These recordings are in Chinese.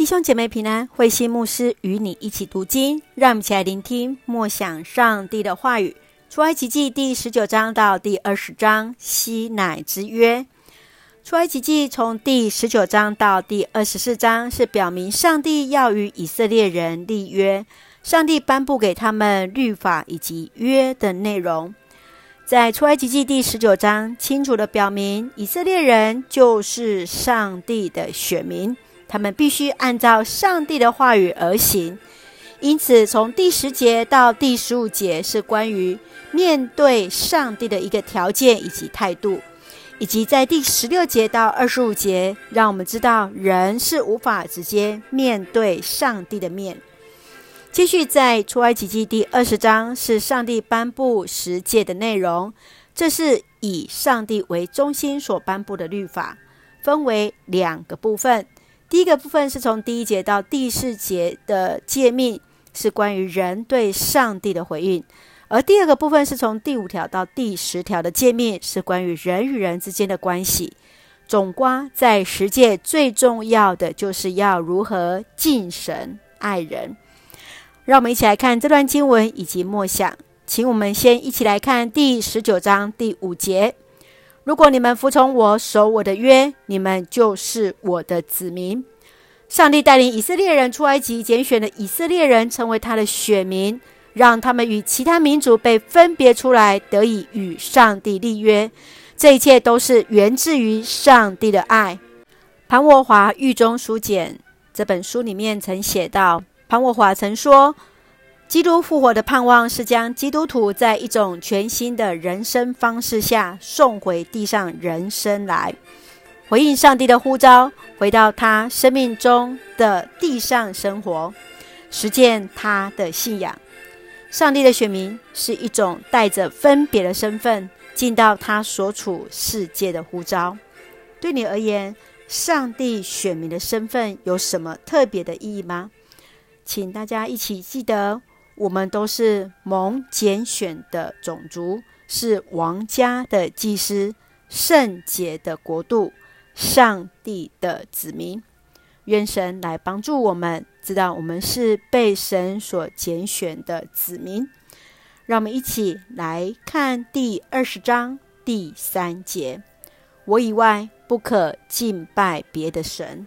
弟兄姐妹平安，慧心牧师与你一起读经，让我们一起来聆听默想上帝的话语。出埃及记第十九章到第二十章，西乃之约。出埃及记从第十九章到第二十四章，是表明上帝要与以色列人立约，上帝颁布给他们律法以及约的内容。在出埃及记第十九章，清楚地表明以色列人就是上帝的选民，他们必须按照上帝的话语而行。因此，从第十节到第十五节是关于面对上帝的一个条件以及态度，以及在第十六节到二十五节，让我们知道人是无法直接面对上帝的面。继续在出埃及记第二十章是上帝颁布十诫的内容，这是以上帝为中心所颁布的律法，分为两个部分。第一个部分是从第一节到第四节的诫命，是关于人对上帝的回应；而第二个部分是从第五条到第十条的诫命，是关于人与人之间的关系。总括在十诫最重要的就是要如何敬神爱人。让我们一起来看这段经文以及默想，请我们先一起来看第十九章第五节：如果你们服从我，守我的约，你们就是我的子民。上帝带领以色列人出埃及，拣选了以色列人成为他的选民，让他们与其他民族被分别出来，得以与上帝立约。这一切都是源自于上帝的爱。庞霍华狱中书简这本书里面曾写道。庞霍华曾说：“基督复活的盼望是将基督徒在一种全新的人生方式下送回地上人生来，回应上帝的呼召，回到他生命中的地上生活，实践他的信仰。上帝的选民是一种带着分别的身份进到他所处世界的呼召。对你而言，上帝选民的身份有什么特别的意义吗？”请大家一起记得，我们都是蒙拣选的种族，是王家的祭司，圣洁的国度，上帝的子民。愿神来帮助我们，知道我们是被神所拣选的子民。让我们一起来看第二十章第三节：我以外不可敬拜别的神。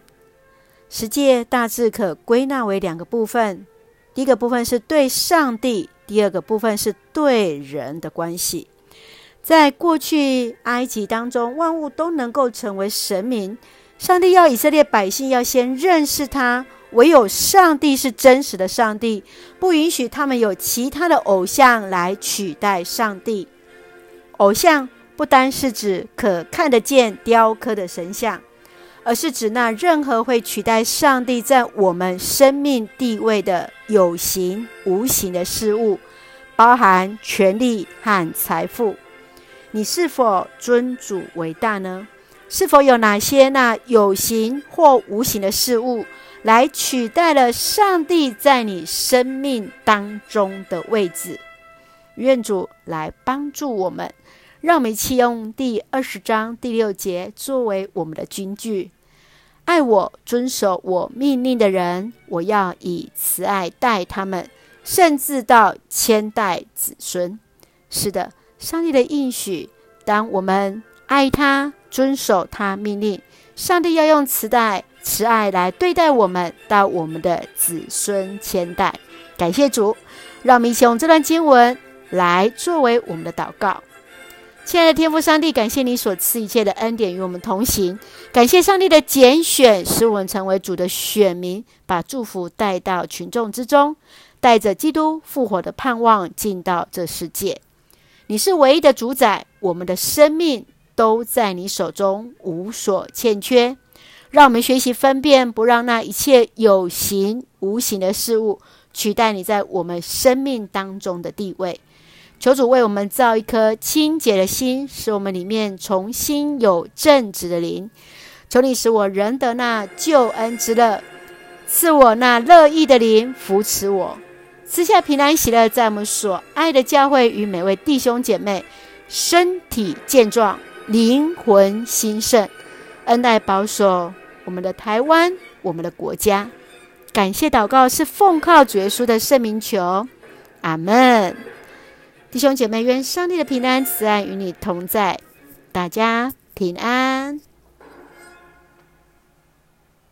十诫大致可归纳为两个部分，第一个部分是对上帝，第二个部分是对人的关系。在过去埃及当中，万物都能够成为神明。上帝要以色列百姓要先认识他，唯有上帝是真实的上帝，不允许他们有其他的偶像来取代上帝。偶像不单是指可看得见雕刻的神像。而是指那任何会取代上帝在我们生命地位的有形无形的事物，包含权力和财富。你是否尊主为大呢？是否有哪些那有形或无形的事物来取代了上帝在你生命当中的位置？愿主来帮助我们。让我们一起用第二十章第六节作为我们的金句：爱我、遵守我命令的人，我要以慈爱待他们，甚至到千代子孙。是的，上帝的应许，当我们爱他、遵守他命令，上帝要用慈爱、慈爱来对待我们，到我们的子孙千代。感谢主，让我们一起用这段经文来作为我们的祷告。亲爱的天父上帝，感谢你所赐一切的恩典与我们同行。感谢上帝的拣选，使我们成为主的选民，把祝福带到群众之中，带着基督复活的盼望进到这世界。你是唯一的主宰，我们的生命都在你手中，无所欠缺。让我们学习分辨，不让那一切有形无形的事物取代你在我们生命当中的地位。求主为我们造一颗清洁的心，使我们里面重新有正直的灵。求你使我仍得那救恩之乐，赐我那乐意的灵扶持我，赐下平安喜乐，在我们所爱的教会与每位弟兄姐妹身体健壮，灵魂兴盛，恩待保守我们的台湾，我们的国家。感谢祷告是奉靠主耶稣的圣名求，阿门。弟兄姐妹，愿上帝的平安慈爱与你同在，大家平安。